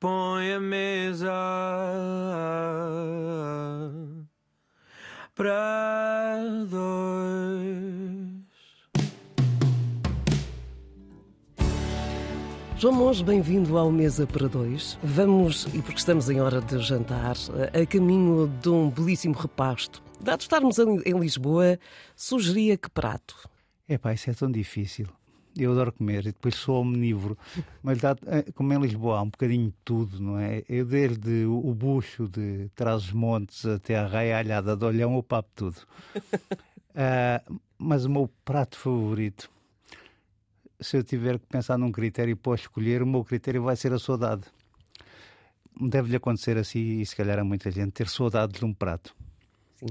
põe a mesa para dois. João Monge, bem-vindo ao Mesa para Dois. Vamos, e porque estamos em hora de jantar, a caminho de um belíssimo repasto. Dado estarmos em Lisboa, sugeria que prato? É pá, isso é tão difícil. Eu adoro comer e depois sou omnívoro. Mas dá, eh, como em Lisboa há um bocadinho de tudo, não é? Eu desde o bucho de Trás-os-Montes até a raia alhada de Olhão, eu papo tudo. uh, mas o meu prato favorito se eu tiver que pensar num critério para escolher, o meu critério vai ser a saudade. Deve-lhe acontecer assim, e se calhar a muita gente, ter saudades de um prato. Sim.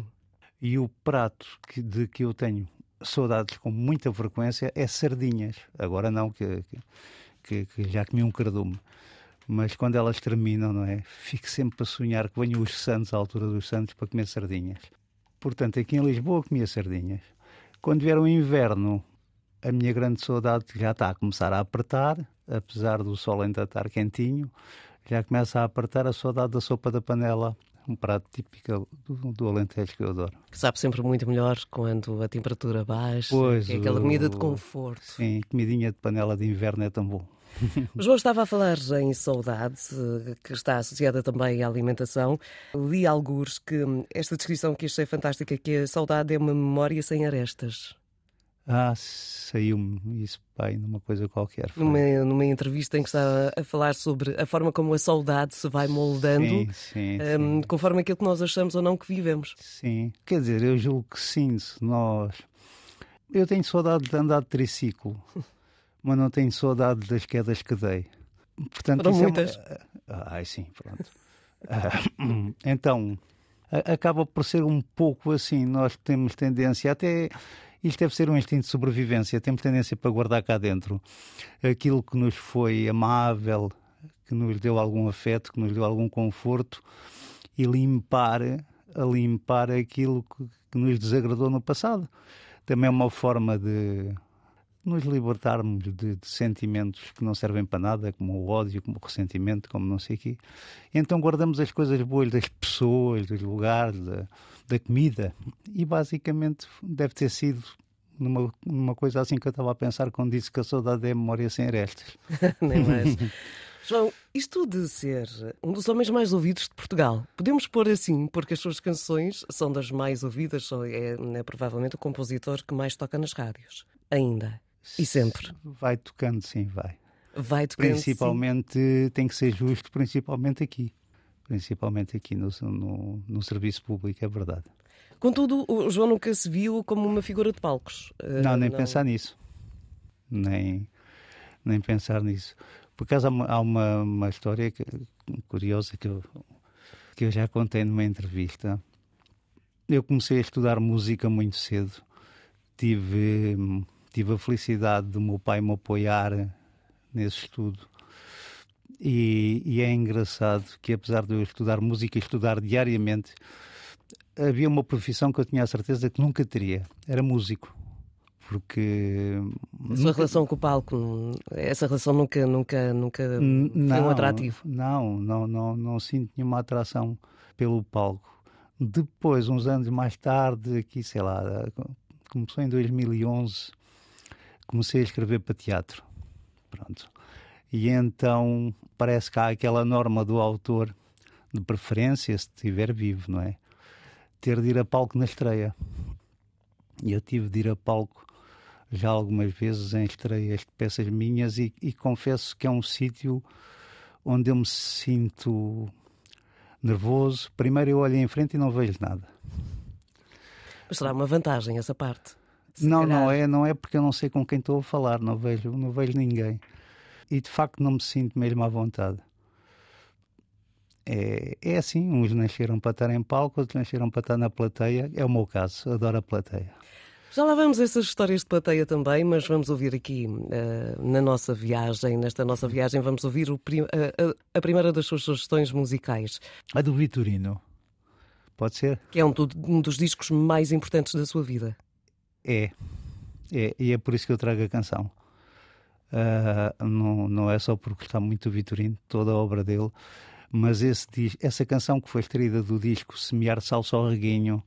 E o prato que, de que eu tenho saudades com muita frequência é sardinhas. Agora não, que, que, que já comi um cardume. Mas quando elas terminam, não é? Fico sempre a sonhar que venham os santos, à altura dos santos, para comer sardinhas. Portanto, aqui em Lisboa comia sardinhas. Quando vier o inverno, a minha grande saudade já está a começar a apertar, apesar do sol ainda estar quentinho, já começa a apertar a saudade da sopa da panela, um prato típico do, do Alentejo que eu adoro. Que sabe sempre muito melhor quando a temperatura baixa, pois, é aquela comida de conforto. Sim, comidinha de panela de inverno é tão bom. O João estava a falar em saudade, que está associada também à alimentação. Li alguns que esta descrição que achei fantástica, que a saudade é uma memória sem arestas. Ah, saiu-me isso, pai, numa coisa qualquer. Numa, numa, entrevista em que está a falar sobre a forma como a saudade se vai moldando sim, sim, um, sim. conforme aquilo que nós achamos ou não que vivemos. Sim, quer dizer, eu julgo que sim, nós. Eu tenho saudade de andar de triciclo, mas não tenho saudade das quedas que dei. Portanto, Foram muitas. É. Ai, sim, pronto. uh, então, acaba por ser um pouco assim. Nós temos tendência até isto deve ser um instinto de sobrevivência. Temos tendência para guardar cá dentro aquilo que nos foi amável, que nos deu algum afeto, que nos deu algum conforto e limpar, a limpar aquilo que, que nos desagradou no passado. Também é uma forma de nos libertarmos de, de, sentimentos que não servem para nada, como o ódio, como o ressentimento, como não sei o quê. Então guardamos as coisas boas das pessoas, dos lugares, da, da comida. E basicamente deve ter sido numa, numa coisa assim que eu estava a pensar quando disse que a saudade é memória sem arestas. Nem mais. João, isto de ser um dos homens mais ouvidos de Portugal, podemos pôr assim, porque as suas canções são das mais ouvidas, é, é provavelmente o compositor que mais toca nas rádios, ainda. E sempre. Vai tocando, sim, vai. Vai tocando. Principalmente, sim. tem que ser justo, principalmente aqui. Principalmente aqui no, no, no serviço público, é verdade. Contudo, o João nunca se viu como uma figura de palcos. Eh, não, nem não... pensar nisso. Nem, nem pensar nisso. Por acaso há uma, há uma, uma história que, curiosa que eu, que eu já contei numa entrevista. Eu comecei a estudar música muito cedo. Tive tive a felicidade do meu pai me apoiar nesse estudo. E, e, é engraçado que, apesar de eu estudar música e estudar diariamente, havia uma profissão que eu tinha a certeza que nunca teria: era músico. Porque. A sua nunca... relação com o palco, essa relação nunca, nunca, nunca não, foi um atrativo? Não, não, não, não sinto nenhuma atração pelo palco. Depois, uns anos mais tarde, aqui, sei lá, começou em 2011, comecei a escrever para teatro. Pronto. E então parece que há aquela norma do autor, de preferência, se estiver vivo, não é? Ter de ir a palco na estreia. E eu tive de ir a palco já algumas vezes em estreias de peças minhas e, e confesso que é um sítio onde eu me sinto nervoso. Primeiro eu olho em frente e não vejo nada. Mas será uma vantagem essa parte? Não, calhar... não é, não é porque eu não sei com quem estou a falar, não vejo, não vejo ninguém. E de facto não me sinto mesmo à vontade. É, é assim, uns nasceram para estar em palco, outros nasceram para estar na plateia. É o meu caso, adoro a plateia. Já lá vamos essas histórias de plateia também, mas vamos ouvir aqui uh, na nossa viagem, nesta nossa viagem, vamos ouvir prim uh, a primeira das suas sugestões musicais. A do Vitorino. Pode ser? Que é um, um dos discos mais importantes da sua vida. É. É, e é por isso que eu trago a canção. Uh, não, não é só porque está muito Vitorino, toda a obra dele, mas esse, essa canção que foi extraída do disco Semear Salsa ao Reguinho,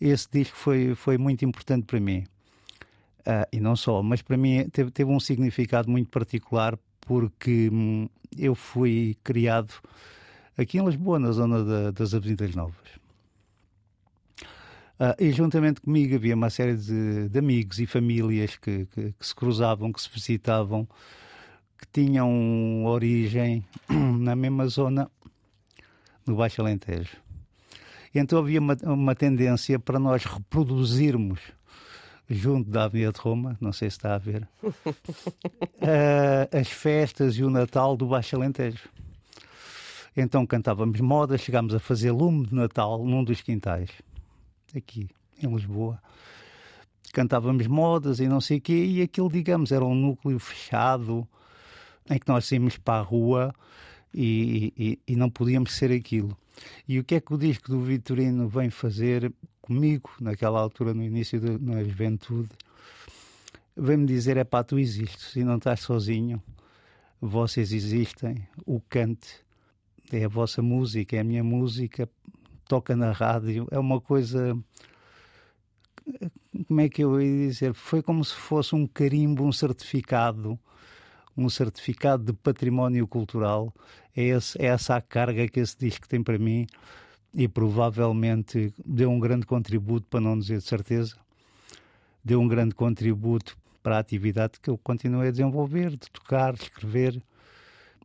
esse disco foi, foi muito importante para mim. Uh, e não só, mas para mim teve, teve um significado muito particular porque hum, eu fui criado aqui em Lisboa, na zona da, das Avenidas Novas. Uh, e juntamente comigo havia uma série de, de amigos e famílias que, que, que, se cruzavam, que se visitavam, que tinham origem na mesma zona, no Baixo Alentejo. E então havia uma, uma tendência para nós reproduzirmos junto da Avenida de Roma, não sei se está a ver, uh, as festas e o Natal do Baixo Alentejo. Então cantávamos modas, chegámos a fazer lume de Natal num dos quintais, aqui em Lisboa. Cantávamos modas e não sei o quê, e aquilo, digamos, era um núcleo fechado em que nós íamos para a rua e, e, e não podíamos ser aquilo. E o que é que o disco do Vitorino vem fazer comigo, naquela altura, no início da juventude? Vem-me dizer: é pá, tu existes e não estás sozinho, vocês existem, o cante é a vossa música, é a minha música, toca na rádio, é uma coisa. Como é que eu ia dizer? Foi como se fosse um carimbo, um certificado um certificado de património cultural. É, esse, é essa a carga que esse disco tem para mim e provavelmente deu um grande contributo, para não dizer de certeza, deu um grande contributo para a atividade que eu continuei a desenvolver, de tocar, escrever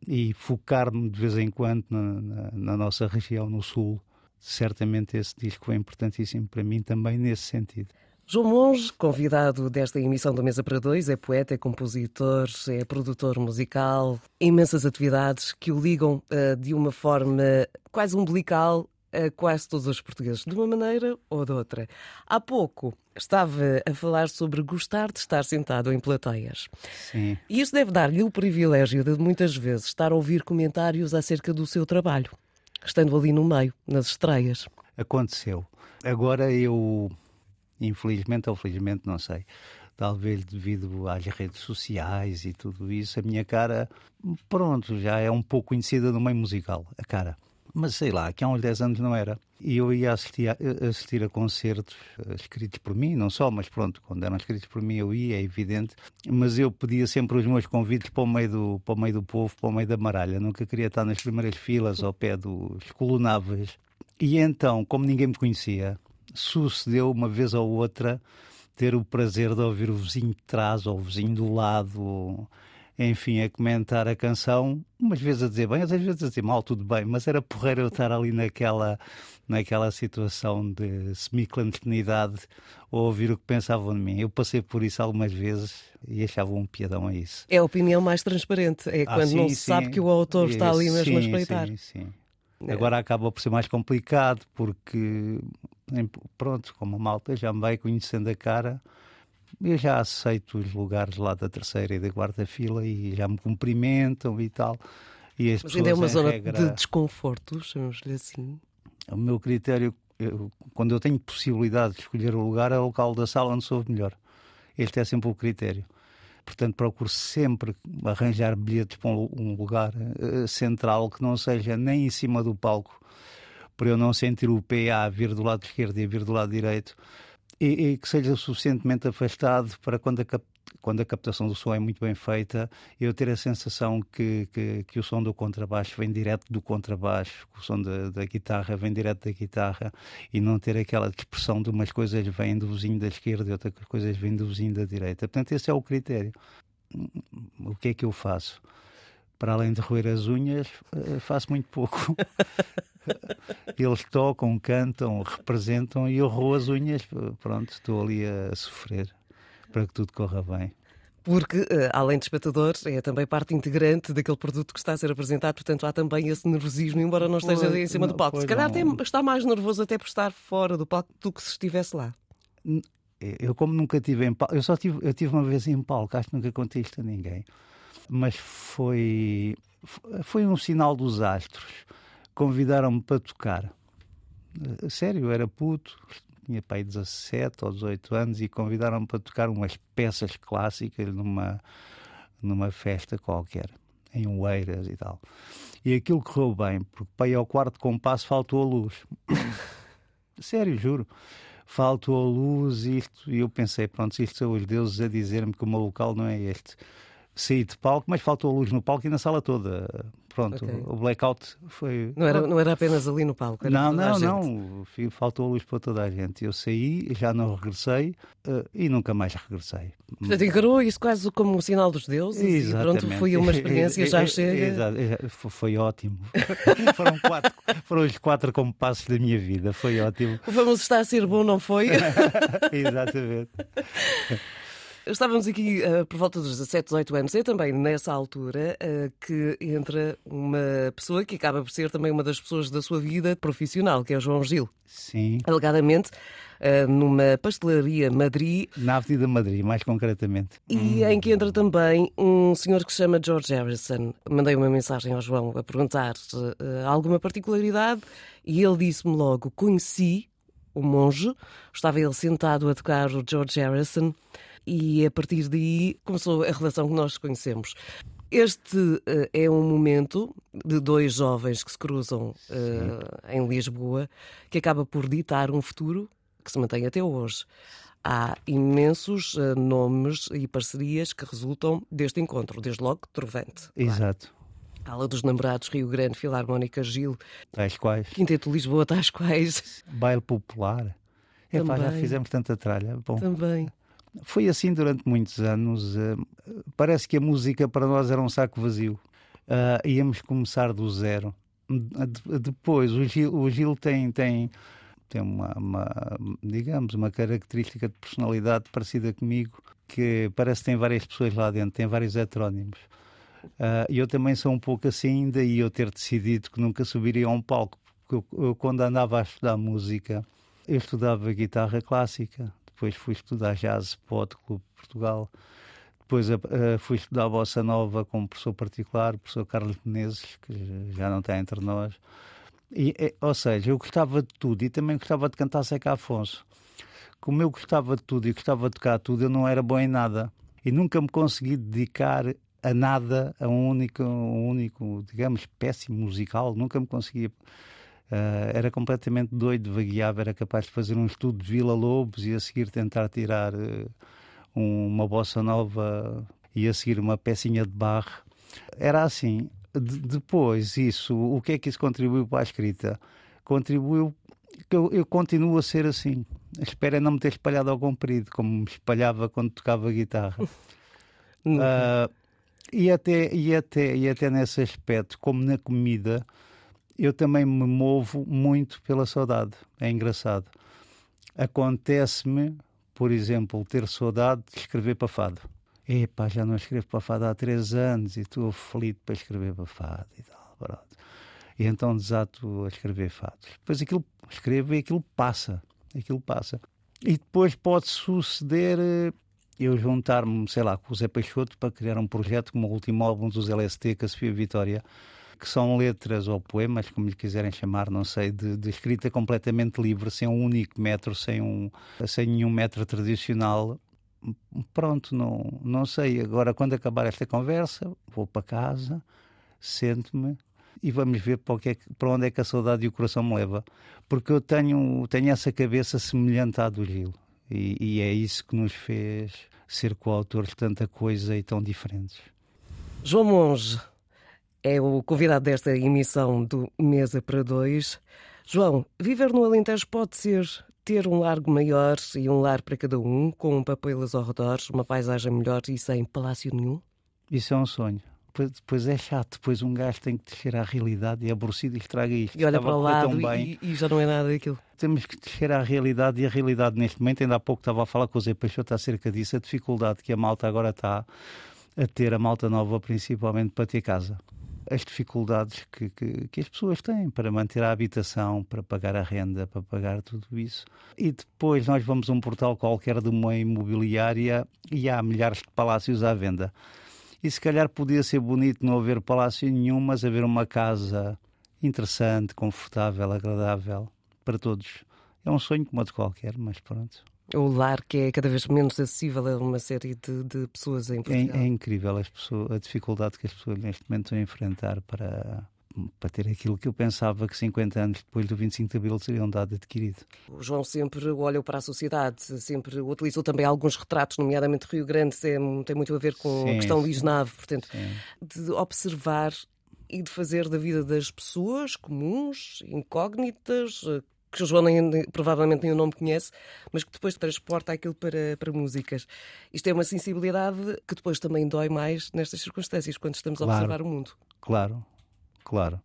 e focar-me de vez em quando na, na, na, nossa região, no Sul. Certamente esse disco foi importantíssimo para mim também nesse sentido. João Monge, convidado desta emissão da Mesa para Dois, é poeta, é compositor, é produtor musical, imensas atividades que o ligam uh, de uma forma quase umbilical a quase todos os portugueses, de uma maneira ou de outra. Há pouco estava a falar sobre gostar de estar sentado em plateias. Sim. E isso deve dar-lhe o privilégio de muitas vezes estar a ouvir comentários acerca do seu trabalho, estando ali no meio, nas estreias. Aconteceu. Agora eu infelizmente ou felizmente, não sei. Talvez devido às redes sociais e tudo isso, a minha cara, pronto, já é um pouco conhecida no meio musical, a cara. Mas sei lá, que há uns 10 anos não era. E eu ia assistir a, assistir a concertos eh, escritos por mim, não só, mas pronto, quando eram escritos por mim eu ia, é evidente. Mas eu pedia sempre os meus convites para o meio do, para o meio do povo, para o meio da maralha. Nunca queria estar nas primeiras filas, ao pé dos colunáveis. E então, como ninguém me conhecia, sucedeu uma vez ou outra ter o prazer de ouvir o vizinho de trás ou o vizinho do lado, enfim, a comentar a canção, umas vezes a dizer bem, às vezes a dizer mal, tudo bem, mas era porreiro eu estar ali naquela, naquela situação de semi-clandestinidade ou ouvir o que pensavam de mim. Eu passei por isso algumas vezes e achava um piadão a isso. É a opinião mais transparente, é ah, quando sim, não se sim. sabe que o autor está ali mesmo sim, a espreitar. Sim, sim. É. Agora acaba por ser mais complicado porque, pronto, como a malta já me vai conhecendo a cara, eu já aceito os lugares lá da terceira e da quarta fila e já me cumprimentam e tal. E as Mas ainda é uma zona regra... de desconforto, chamamos-lhe assim. O meu critério, eu, quando eu tenho possibilidade de escolher o lugar, é o local da sala onde sou melhor. Este é sempre o critério. Portanto, procuro sempre arranjar bilhetes para um lugar uh, central que não seja nem em cima do palco, para eu não sentir o PA vir do lado esquerdo e vir do lado direito, e, e que seja suficientemente afastado para quando a, quando a captação do som é muito bem feita, eu ter a sensação que, que, que o som do contrabaixo vem direto do contrabaixo, que o som da, da, guitarra vem direto da guitarra e não ter aquela dispersão de umas coisas vêm do vizinho da esquerda e outras coisas vêm do vizinho da direita. Portanto, esse é o critério. O que é que eu faço? Para além de roer as unhas, eh, faço muito pouco. Eles tocam, cantam, representam e eu roo as unhas. Pronto, estou ali a sofrer para que tudo corra bem. Porque, eh, além de espectador, é também parte integrante daquele produto que está a ser apresentado, portanto há também esse nervosismo, embora não esteja pois, em cima não, do palco. Se calhar até está mais nervoso até por estar fora do palco do que se estivesse lá. Eu, como nunca tive em palco, eu só tive, eu tive uma vez em palco, acho que nunca contei isto a ninguém, mas foi, foi um sinal dos astros. Convidaram-me para tocar. Sério, eu era puto, tinha pai 17 ou 18 anos e convidaram-me para tocar umas peças clássicas numa, numa festa qualquer, em Oeiras e tal. E aquilo correu bem, porque para ir ao quarto compasso faltou a luz. Sério, juro. Faltou a luz isto, e eu pensei, pronto, isto são os deuses a dizer-me que o meu local não é este. Saí de palco, mas faltou a luz no palco e na sala toda. Pronto, Ok. o blackout foi. Não era, não era apenas ali no palco. Não, não, não. Faltou a luz para toda a gente. Eu saí, já não regressei eh, e nunca mais regressei. Portanto, encarou isso quase como um sinal dos deuses e pronto, foi uma experiência, já chega. Foi ótimo. foram, quatro, foram os quatro compassos da minha vida. Foi ótimo. O famoso está a ser bom, não foi? Exatamente. Estávamos aqui eh, por volta dos 17, 18 anos. É também nessa altura eh, que entra uma pessoa que acaba por ser também uma das pessoas da sua vida profissional, que é o João Gil. Sim. Alegadamente, eh, numa pastelaria Madrid, Na Avenida Madrid, mais concretamente. e em que entra também um senhor que se chama George Harrison. Mandei uma mensagem ao João a perguntar alguma particularidade e ele disse-me logo: conheci o monge, estava ele sentado a tocar o George Harrison e a partir daí começou a relação que nós conhecemos. Este eh, é um momento de dois jovens que se cruzam eh, em Lisboa que acaba por ditar um futuro que se mantém até hoje. Há imensos eh, nomes e parcerias que resultam deste encontro, desde logo Trovante. claro. Exato. Ala dos Namorados, Rio Grande, Filarmónica Gil, Tais quais. Quinteto Lisboa, tais quais Baile popular. Epá, já fizemos tanta tralha. Bom, também. Foi assim durante muitos anos. eh, Parece que a música para nós era um saco vazio. Ah, íamos começar do zero. De- Depois, o Gil, o Gil tem, tem, tem uma, uma, digamos, uma característica de personalidade parecida comigo, que parece que tem várias pessoas lá dentro, tem vários heterónimos. Ah, E eu também sou um pouco assim, daí eu ter decidido que nunca subiria a um palco. Porque eu, eu, quando andava a estudar música, eu estudava guitarra clássica, depois fui estudar jazz para o Clube de Portugal, depois eh, fui estudar bossa nova com um professor particular, o professor Carlos Menezes, que já não está entre nós. E, eh, ou seja, eu gostava de tudo e também gostava de cantar Seca Afonso. Como eu gostava de tudo e gostava de tocar tudo, eu não era bom em nada. E nunca me consegui dedicar a nada, a um único, um único digamos, péssimo musical. Nunca me conseguia. Ah, era completamente doido, vagueava, era capaz de fazer um estudo de Vila Lobos e a seguir tentar tirar eh, um- uma bossa nova e a seguir uma pecinha de barro. Era assim. De- depois, isso, o que é que isso contribuiu para a escrita? Contribuiu que eu, eu continuo a ser assim. Espero é não me ter espalhado ao comprido, como me espalhava quando tocava guitarra. Ah, e, até, e, até, e até nesse aspecto, como na comida, eu também me movo muito pela saudade. É engraçado. Acontece-me, por exemplo, ter saudade de escrever para fado. Epá, já não escrevo para fado há três anos e estou aflito para escrever para fado e tal. pronto. E então desato a escrever fados. Depois aquilo escrevo e aquilo passa. Aquilo passa. E depois pode suceder eh, eu juntar-me, sei lá, com o Zé Peixoto para criar um projeto como o último álbum dos LST, com a Sofia Vitória, que são letras ou poemas, como lhe quiserem chamar, não sei, de, de escrita completamente livre, sem um único metro, sem, um, sem nenhum metro tradicional. Pronto, não, não sei. Agora, quando acabar esta conversa, vou para casa, sento-me e vamos ver para, é para onde é que a saudade e o coração me leva. Porque eu tenho, tenho essa cabeça semelhante à do Gil. E, e é isso que nos fez ser coautores de tanta coisa e tão diferentes. João Monge é o convidado desta emissão do Mesa para Dois. João, viver no Alentejo pode ser ter um largo maior e um lar para cada um, com papelas ao redor, uma paisagem melhor e sem palácio nenhum? Isso é um sonho. Depois, depois é chato, depois um gajo tem que descer à realidade e é aborrecido e estraga isto. E olha Estava para o lado e, e já não é nada daquilo. Temos que descer à realidade e a realidade neste momento, ainda há pouco estava a falar com o Zé Peixoto acerca disso, a dificuldade que a malta agora está a ter, a malta nova principalmente para ter casa. As dificuldades que, que, que as pessoas têm para manter a habitação, para pagar a renda, para pagar tudo isso. E depois nós vamos a um portal qualquer de uma imobiliária e há milhares de palácios à venda. E se calhar podia ser bonito não haver palácio nenhum, mas haver uma casa interessante, confortável, agradável para todos. É um sonho como outro qualquer, mas pronto. O lar que é cada vez menos acessível a uma série de, de pessoas em É, Portugal. é incrível as pessoas, a dificuldade que as pessoas neste momento estão a enfrentar para, para ter aquilo que eu pensava que 50 anos depois do 25 de Abril seriam dado adquirido. O João sempre olhou para a sociedade, sempre utilizou também alguns retratos, nomeadamente Rio Grande, é- tem muito a ver com a Sim, questão sim. Luís Nave, portanto, Sim. de observar e de fazer da vida das pessoas comuns, incógnitas, que o João nem- provavelmente nem o nome conhece, mas que depois transporta aquilo para, para músicas. Isto é uma sensibilidade que depois também dói mais nestas circunstâncias, quando estamos a Claro. observar o mundo. Claro, claro.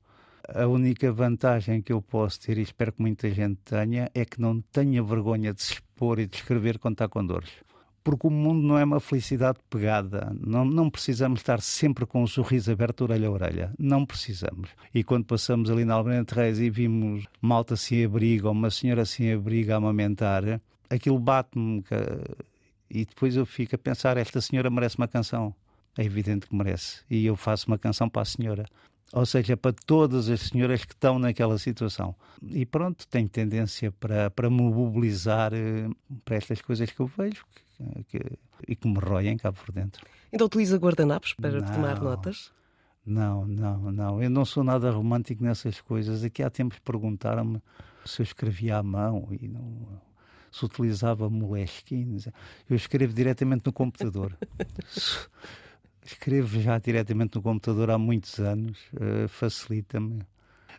A única vantagem que eu posso ter, e espero que muita gente tenha, é que não tenha vergonha de se expor e de escrever quando está com dores. Porque o mundo não é uma felicidade pegada. Não, não precisamos estar sempre com um sorriso aberto, orelha a orelha. Não precisamos. E quando passamos ali na Almirante Reis e vimos malta sem abrigo ou uma senhora sem abrigo a amamentar, aquilo bate-me. E depois eu fico a pensar: esta senhora merece uma canção. É evidente que merece. E eu faço uma canção para a senhora. Ou seja, para todas as senhoras que estão naquela situação. E pronto, tenho tendência para, para me mobilizar eh, para estas coisas que eu vejo que- e que me roem cá por dentro. Então utiliza guardanapos para Não. tomar notas? Não, não, não. Eu não sou nada romântico nessas coisas. Aqui há tempos perguntaram-me se eu escrevia à mão e não, se utilizava moleskines. Eu escrevo diretamente no computador. escrevo já diretamente no computador há muitos anos. eh, Facilita-me.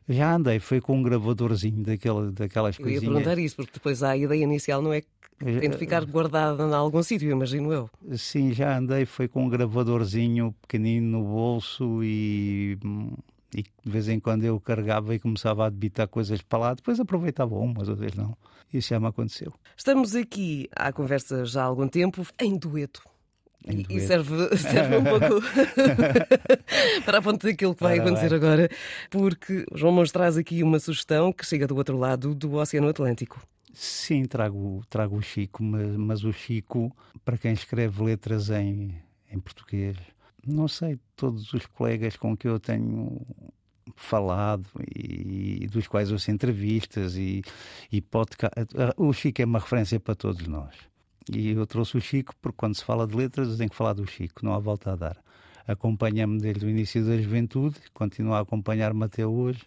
Já andei, foi com um gravadorzinho daquela, daquelas Eu ia coisinhas. perguntar isso, porque depois a ideia inicial não é que tem de ficar guardada em algum sítio, imagino eu. Sim, já andei, foi com um gravadorzinho pequenino no bolso e, e de vez em quando eu carregava e começava a debitar coisas para lá, depois aproveitava umas, outras não. Isso já me aconteceu. Estamos aqui à conversa já há algum tempo, em dueto. E- E serve, serve um pouco para a ponto daquilo que vai Ora acontecer bem. agora, porque João Mons traz aqui uma sugestão que chega do outro lado do Oceano Atlântico. Sim, trago, trago o Chico, mas, mas o Chico, para quem escreve letras em, em português, não sei, todos os colegas com que eu tenho falado e, dos quais ouço entrevistas e, e podcast, o Chico é uma referência para todos nós. E eu trouxe o Chico porque quando se fala de letras eu tenho que falar do Chico, não há volta a dar. Acompanha-me desde o início da juventude, continua a acompanhar-me até hoje.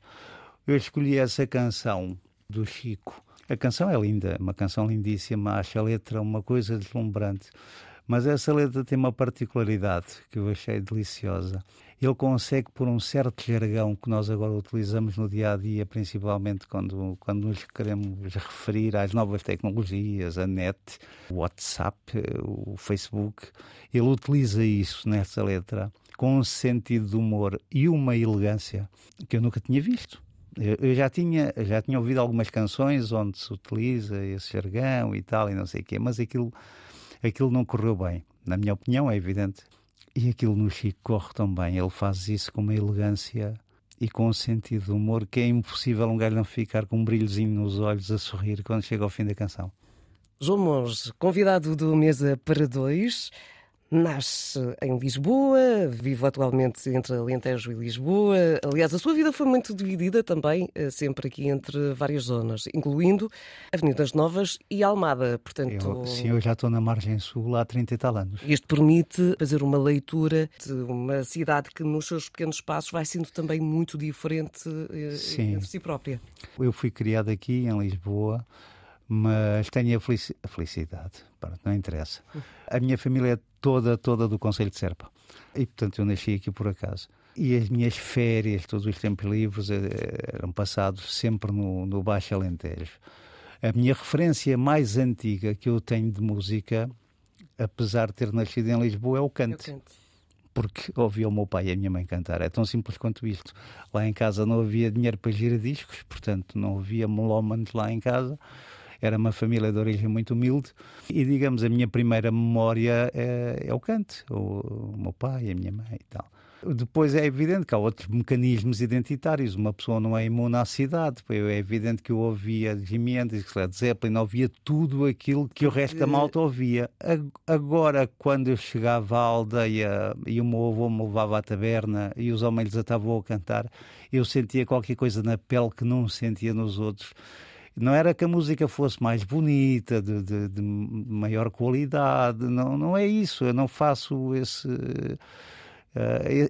Eu escolhi essa canção do Chico. A canção é linda, uma canção lindíssima, acho a letra uma coisa deslumbrante. Mas essa letra tem uma particularidade que eu achei deliciosa. Ele consegue, por um certo jargão que nós agora utilizamos no dia a dia, principalmente quando, quando nos queremos referir às novas tecnologias, a net, o WhatsApp, o Facebook, ele utiliza isso nessa letra com um sentido de humor e uma elegância que eu nunca tinha visto. Eu, já tinha, já tinha ouvido algumas canções onde se utiliza esse jargão e tal, e não sei o quê, mas aquilo, aquilo não correu bem. Na minha opinião, é evidente. E aquilo no Chico corre tão bem. Ele faz isso com uma elegância e com um sentido de humor que é impossível um gajo não ficar com um brilhozinho nos olhos a sorrir quando chega ao fim da canção. João Mons, convidado do Mesa para Dois, nasce em Lisboa, vive atualmente entre Alentejo e Lisboa. Aliás, a sua vida foi muito dividida também, eh, sempre aqui entre várias zonas, incluindo Avenidas Novas e Almada. Portanto, Eu, sim, eu já estou na margem sul há 30 e tal anos. isto permite fazer uma leitura de uma cidade que, nos seus pequenos passos, vai sendo também muito diferente eh, Sim. entre si própria. Eu fui criado aqui em Lisboa, mas tenho a, felici- a felicidade, pronto, não interessa. A minha família é toda, toda do Conselho de Serpa. E, portanto, eu nasci aqui por acaso. E as minhas férias, todos os tempos livres, eh, eram passados sempre no, no Baixo Alentejo. A minha referência mais antiga que eu tenho de música, apesar de ter nascido em Lisboa, é o canto canto. porque ouvia o meu pai e a minha mãe cantar. É tão simples quanto isto. Lá em casa não havia dinheiro para giradiscos, portanto não havia melómanos lá em casa. Era uma família de origem muito humilde e, digamos, a minha primeira memória é, é o canto, o, o meu pai, a minha mãe e tal. Depois é evidente que há outros mecanismos identitários. Uma pessoa não é imune à cidade. É evidente que eu ouvia Jimi Hendrix, Led Zeppelin, ouvia tudo aquilo que o resto da malta ouvia. Ag- Agora, quando eu chegava à aldeia e o meu avô me levava à taberna e os homens desatavam a cantar, eu sentia qualquer coisa na pele que não sentia nos outros. Não era que a música fosse mais bonita, de, de, de maior qualidade, não, não é isso. Eu não faço esse, uh,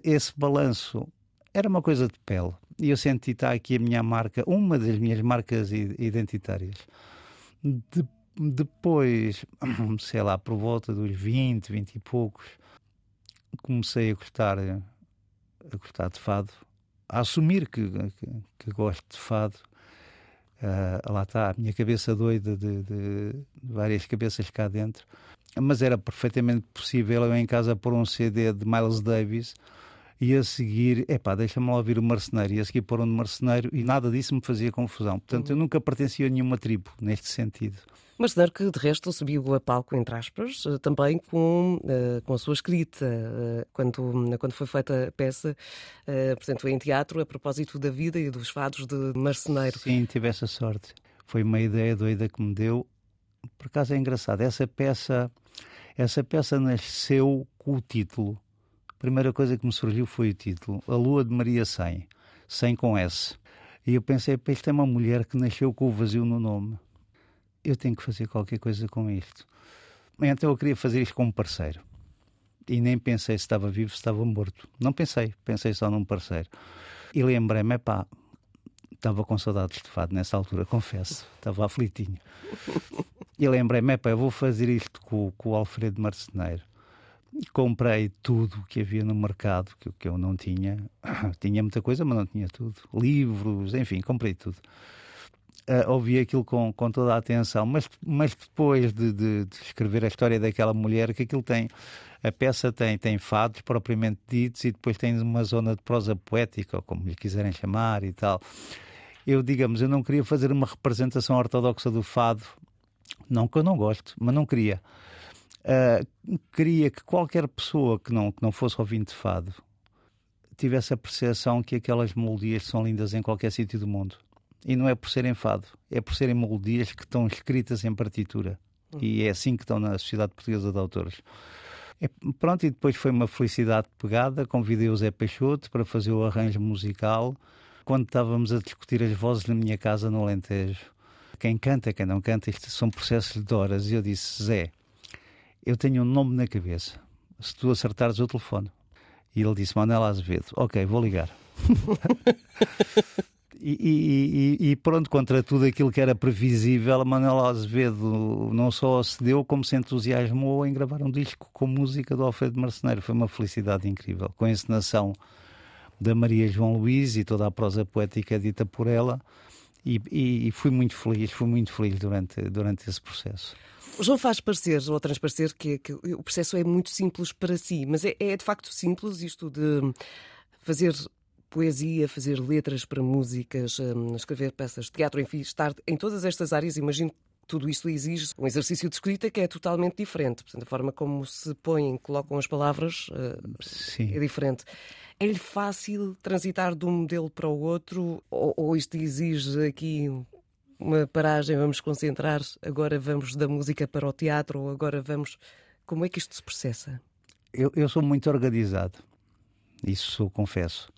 esse balanço. Era uma coisa de pele. E eu senti está aqui a minha marca, uma das minhas marcas identitárias. De, depois, sei lá, por volta dos 20, 20 e poucos, comecei a gostar, a gostar de fado, a assumir que, que, que gosto de fado Uh, lá está, a minha cabeça doida de, de, de, várias cabeças cá dentro. Mas era perfeitamente possível eu em casa pôr um CD de Miles Davis e a seguir, epá, deixa-me lá ouvir o Marceneiro e a seguir pôr um Marceneiro e nada disso me fazia confusão. Portanto, eu uhum. nunca pertencia a nenhuma tribo neste sentido. Marceneiro que de resto subiu a palco, entre aspas, eh, também com, uh, com a sua escrita, uh, quando, quando foi feita a peça, portanto, em teatro, a propósito da vida e dos fados de Marceneiro. Sim, tive essa sorte. Foi uma ideia doida que me deu. Por acaso é engraçado, essa peça, essa peça nasceu com o título a primeira coisa que me surgiu foi o título, A Lua de Maria 100, 100 com S. E eu pensei, isto é uma mulher que nasceu com o vazio no nome. Eu tenho que fazer qualquer coisa com isto. Então eu queria fazer isto com um parceiro. E nem pensei se estava vivo, se estava morto. Não pensei, pensei só num parceiro. E lembrei-me, pá, estava com saudades de fado nessa altura, confesso, estava aflitinho. E lembrei-me, pá, eu vou fazer isto com, com o Alfredo Marceneiro comprei tudo que havia no mercado que, que eu não tinha. tinha muita coisa, mas não tinha tudo. Livros, enfim, comprei tudo. Uh, ouvi aquilo com, com toda a atenção, mas, mas depois de, de, de, escrever a história daquela mulher, que aquilo tem, a peça tem, tem fados propriamente ditos e depois tem uma zona de prosa poética, ou como lhe quiserem chamar e tal. Eu, digamos, eu não queria fazer uma representação ortodoxa do fado, não que eu não gosto, mas não queria. Uh, queria que qualquer pessoa que não, que não fosse ouvinte de fado tivesse a percepção que aquelas melodias são lindas em qualquer sítio do mundo. E não é por serem fado, é por serem melodias que estão escritas em partitura. Uhum. E é assim que estão na Sociedade Portuguesa de Autores. É, pronto, e depois foi uma felicidade pegada. Convidei o Zé Peixoto para fazer o arranjo musical. Quando estávamos a discutir as vozes na minha casa no Alentejo, quem canta, quem não canta, isto são processos de horas. E eu disse: Zé, eu tenho um nome na cabeça. Se tu acertares o telefone. E ele disse, Manuel Azevedo. Ok, vou ligar. e, e, e, pronto, contra tudo aquilo que era previsível, Manuel Azevedo não só se deu, como se entusiasmou em gravar um disco com música do Alfredo Marceneiro. Foi uma felicidade incrível. Com a encenação da Maria João Luís e toda a prosa poética dita por ela. E, e, fui muito feliz, fui muito feliz durante, durante esse processo. O João faz parecer, ou transparecer, que, que o processo é muito simples para si, mas é, é de facto simples isto de fazer poesia, fazer letras para músicas, hum, escrever peças de teatro, enfim, estar em todas estas áreas, imagino que tudo isso exige um exercício de escrita que é totalmente diferente. Portanto, a forma como se põem, colocam as palavras uh, é diferente. É-lhe fácil transitar de um modelo para o outro ou, ou isto exige aqui uma paragem, vamos concentrar, agora vamos da música para o teatro, ou agora vamos. Como é que isto se processa? Eu, eu sou muito organizado, isso confesso.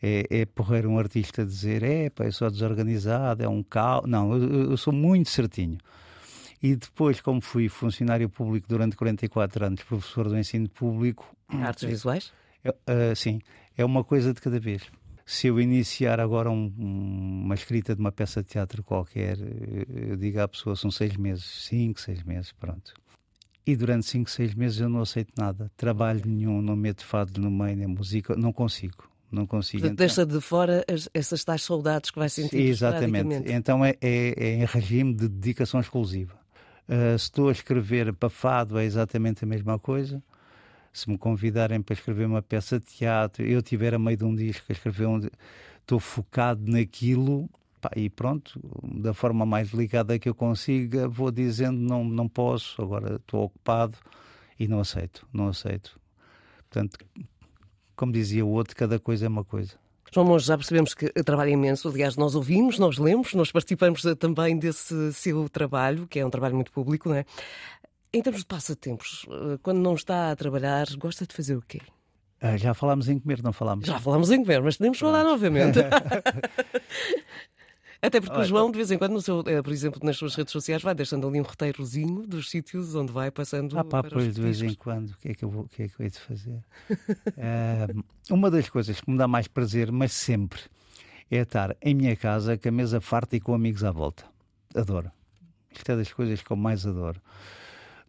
É, é porrer um artista dizer, é, pá, eu sou desorganizado, é um caos. Não, eu, eu sou muito certinho. E depois, como fui funcionário público durante 44 anos, professor do ensino público. Artes visuais? É, uh, sim, é uma coisa de cada vez se eu iniciar agora um, uma escrita de uma peça de teatro qualquer, eu digo à pessoa, são seis meses, cinco, seis meses, pronto. E durante cinco, seis meses eu não aceito nada, trabalho nenhum, não meto fado no meio, nem música, não consigo. Não consigo. Então... Deixa de fora as, essas tais saudades que vai sentir. Exatamente. Então é, é, é, em regime de dedicação exclusiva. Uh, se estou a escrever para fado, é exatamente a mesma coisa se me convidarem para escrever uma peça de teatro, eu tiver a meio de um disco a escrever um. Estou focado naquilo pá, e pronto, da forma mais delicada que eu consiga, vou dizendo não, não posso, agora estou ocupado e não aceito, não aceito. Portanto, como dizia o outro, cada coisa é uma coisa. João Monge, já percebemos que trabalha imenso. Aliás, nós ouvimos, nós lemos, nós participamos também desse seu trabalho, que é um trabalho muito público, não é? Em termos de passatempos, eh, quando não está a trabalhar, gosta de fazer o quê? Ah, já falámos em comer, não falámos? Já falámos em comer, mas podemos falar novamente. Até porque o João, de vez em quando, seu, eh, por exemplo, nas suas redes sociais, vai deixando ali um roteirozinho dos sítios onde vai passando. Ah, pá, pois de vez em quando, o que é que eu vou, o que é que eu hei de fazer? Eh, uma das coisas que me dá mais prazer, mas sempre, é estar em minha casa com a mesa farta e com amigos à volta. Adoro. Isto é das coisas que eu mais adoro.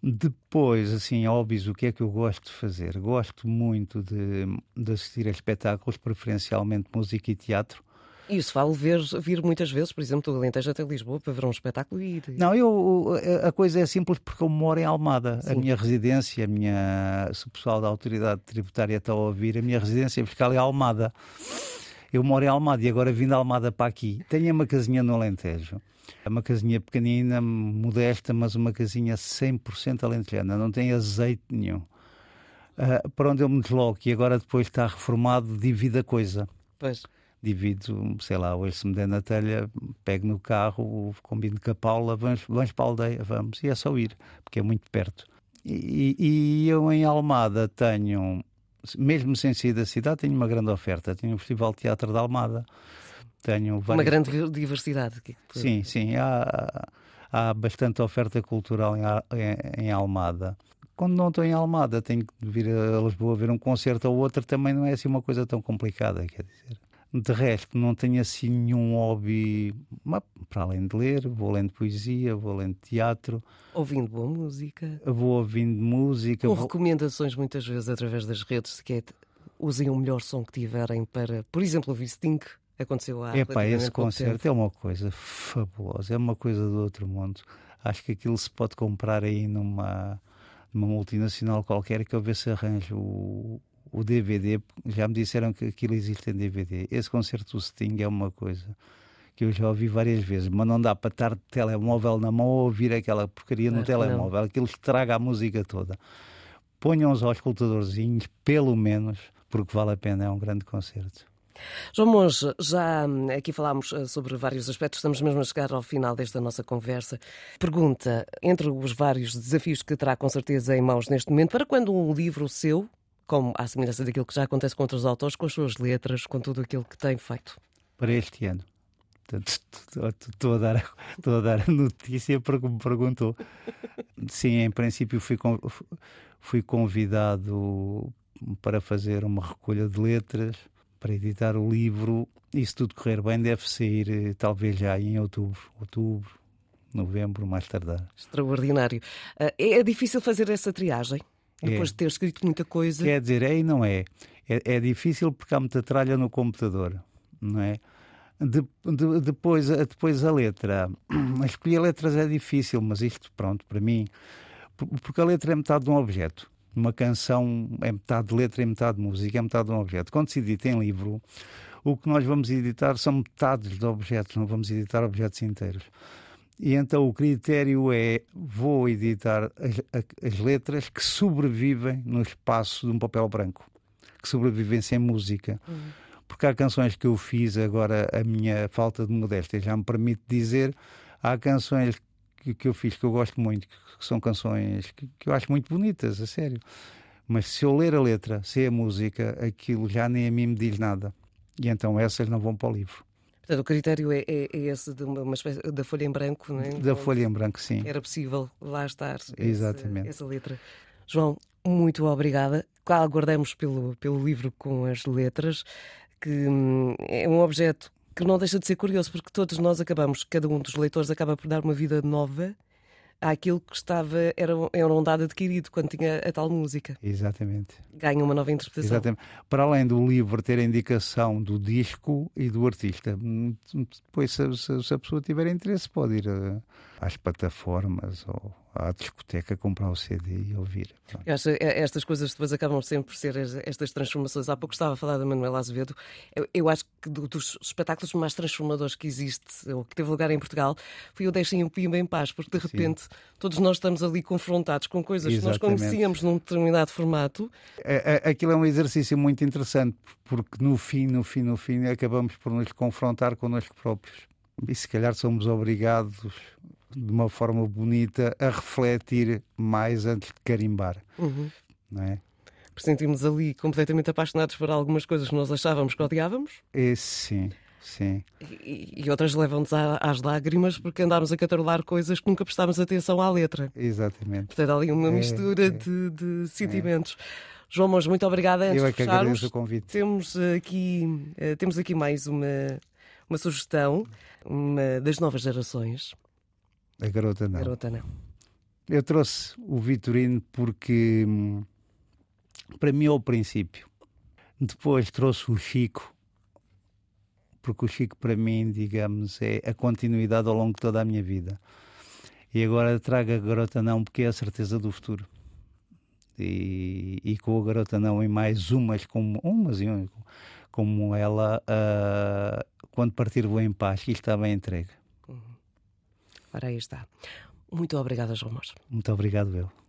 Depois, assim, hobbies, o que é que eu gosto de fazer? Gosto muito de, de assistir a espetáculos, preferencialmente música e teatro. E isso vale ver, vir muitas vezes, por exemplo, do Alentejo até Lisboa para ver um espetáculo e. Não, eu, a coisa é simples porque eu moro em Almada. A Sim. minha residência, a minha, se o pessoal da autoridade tributária está a ouvir, a minha residência fiscal é Almada. Eu moro em Almada e agora vim de Almada para aqui. Tenho uma casinha no Alentejo. É uma casinha pequenina, modesta, mas uma casinha 100% alentejana. Não tem azeite nenhum. Ah, para onde eu me desloco e agora depois está reformado, divido a coisa Pois. divido, sei lá, hoje se me der na telha, pego no carro, combino com a Paula, vamos, vamos para a aldeia, vamos, e é só ir, porque é muito perto. E, e eu em Almada tenho, mesmo sem sair da cidade, tenho uma grande oferta. Tenho o Festival de Teatro da Almada, tenho Uma várias... grande vi- diversidade. Sim, sim, há, há bastante oferta cultural em, em- em Almada. Quando não estou em Almada, tenho que vir a Lisboa ver um concerto ou outro, também não é assim uma coisa tão complicada, quer dizer. De resto, não tenho assim nenhum hobby, mas, para além de ler, vou lendo poesia, vou lendo teatro, Ouvindo boa música. vou ouvindo música, Com vou- recomendações muitas vezes através das redes, que é usem o melhor som que tiverem para, por exemplo, ouvir Sting. Aconteceu há Epá, esse concerto é uma coisa fabulosa, é uma coisa do outro mundo. Acho que aquilo se pode comprar aí numa, numa multinacional qualquer que eu ver se arranjo o, o DVD. Já me disseram que aquilo existe em DVD. Esse concerto do Sting é uma coisa que eu já ouvi várias vezes, mas não dá para estar de telemóvel na mão ou ouvir aquela porcaria no Claro que não. telemóvel. Aquilo estraga a música toda. Ponham os auscultadorzinhos, pelo menos, porque vale a pena, é um grande concerto. João Monge, já hum, aqui falámos eh, sobre vários aspectos, estamos mesmo a chegar ao final desta nossa conversa. Pergunta, entre os vários desafios que terá com certeza em mãos neste momento, para quando um livro seu, como à semelhança daquilo que já acontece com outros autores, com as suas letras, com tudo aquilo que tem feito? para este ano. Estou a, dar, a notícia porque me perguntou. Sim, em princípio fui convidado para fazer uma recolha de letras, para editar o livro. E se tudo correr bem, deve sair eh, talvez já em outubro, outubro, novembro, mais tardar. Extraordinário. Eh, É difícil fazer essa triagem? Depois É. de ter escrito muita coisa? Quer dizer, é e não é. é. é difícil porque há muita tralha no computador, não é? De- de- depois, a- depois a letra. Escolher letras é difícil, mas isto, pronto, para mim. por- Porque a letra é metade de um objeto. Uma canção é metade de letra e metade de música, é metade de um objeto. Quando se edita em livro, o que nós vamos editar são metades de objetos, não vamos editar objetos inteiros. E então o critério é: vou editar as, as letras que sobrevivem no espaço de um papel branco, que sobrevivem sem música. Porque há canções que eu fiz, agora a minha falta de modéstia já me permite dizer, há canções que, que eu fiz que eu gosto muito, que são canções que, que eu acho muito bonitas, a sério. Mas se eu ler a letra, se a música, aquilo já nem a mim me diz nada. E então essas não vão para o livro. Portanto, o critério é, é- é esse de uma, uma espécie da folha em branco, não é? Da folha em branco, sim. Era possível lá estar Exatamente. essa letra. João, muito obrigada. Aguardamos pelo, pelo livro com as letras, que hum, é um objeto que não deixa de ser curioso, porque todos nós acabamos, cada um dos leitores acaba por dar uma vida nova àquilo que estava, era, era um dado adquirido quando tinha a tal música. Exatamente. Ganha uma nova interpretação. Exatamente. Para além do livro ter a indicação do disco e do artista, Hum, depois, se, se- se a pessoa tiver interesse, pode ir eh, às plataformas ou à discoteca comprar o CD e ouvir. Pronto. Eu acho, eh, estas coisas depois acabam sempre por ser es- estas transformações. Há pouco estava a falar da Manuela Azevedo. Eu, eu acho que do- dos espetáculos mais transformadores que existe, ou que teve lugar em Portugal, foi o Deixem o Pimba em Paz, porque de repente todos nós estamos ali confrontados com coisas que nós Exatamente. conhecíamos num determinado formato. É- é- Aquilo é um exercício muito interessante, porque no fim, no fim, no fim, acabamos por nos confrontar connosco próprios. E se calhar somos obrigados, de uma forma bonita, a refletir mais antes de carimbar. Uhum. Não é? Sentimos ali completamente apaixonados por algumas coisas que nós achávamos que odiávamos. Esse sim. Sim. E, e outras levam-nos às lágrimas porque andámos a cantarolar coisas que nunca prestámos atenção à letra. Exatamente. Portanto, ali uma É, mistura é. de, de sentimentos. João Mons, muito obrigada. Antes Eu é que fecharmos, agradeço o convite. temos aqui, eh, temos aqui mais uma, uma sugestão uma das novas gerações. A garota não. Garota, não. Eu trouxe o Vitorino porque, hum, para mim, é o princípio. Depois trouxe o Chico, porque o Chico, para mim, digamos, é a continuidade ao longo de toda a minha vida. E agora trago a garota não, porque é a certeza do futuro. E, e com a garota não, e mais umas como, umas e umas, como ela, ah, quando partir vou em paz, que isto está bem entregue. Ora, aí está. Muito obrigada, João Mons. Muito obrigado, eu.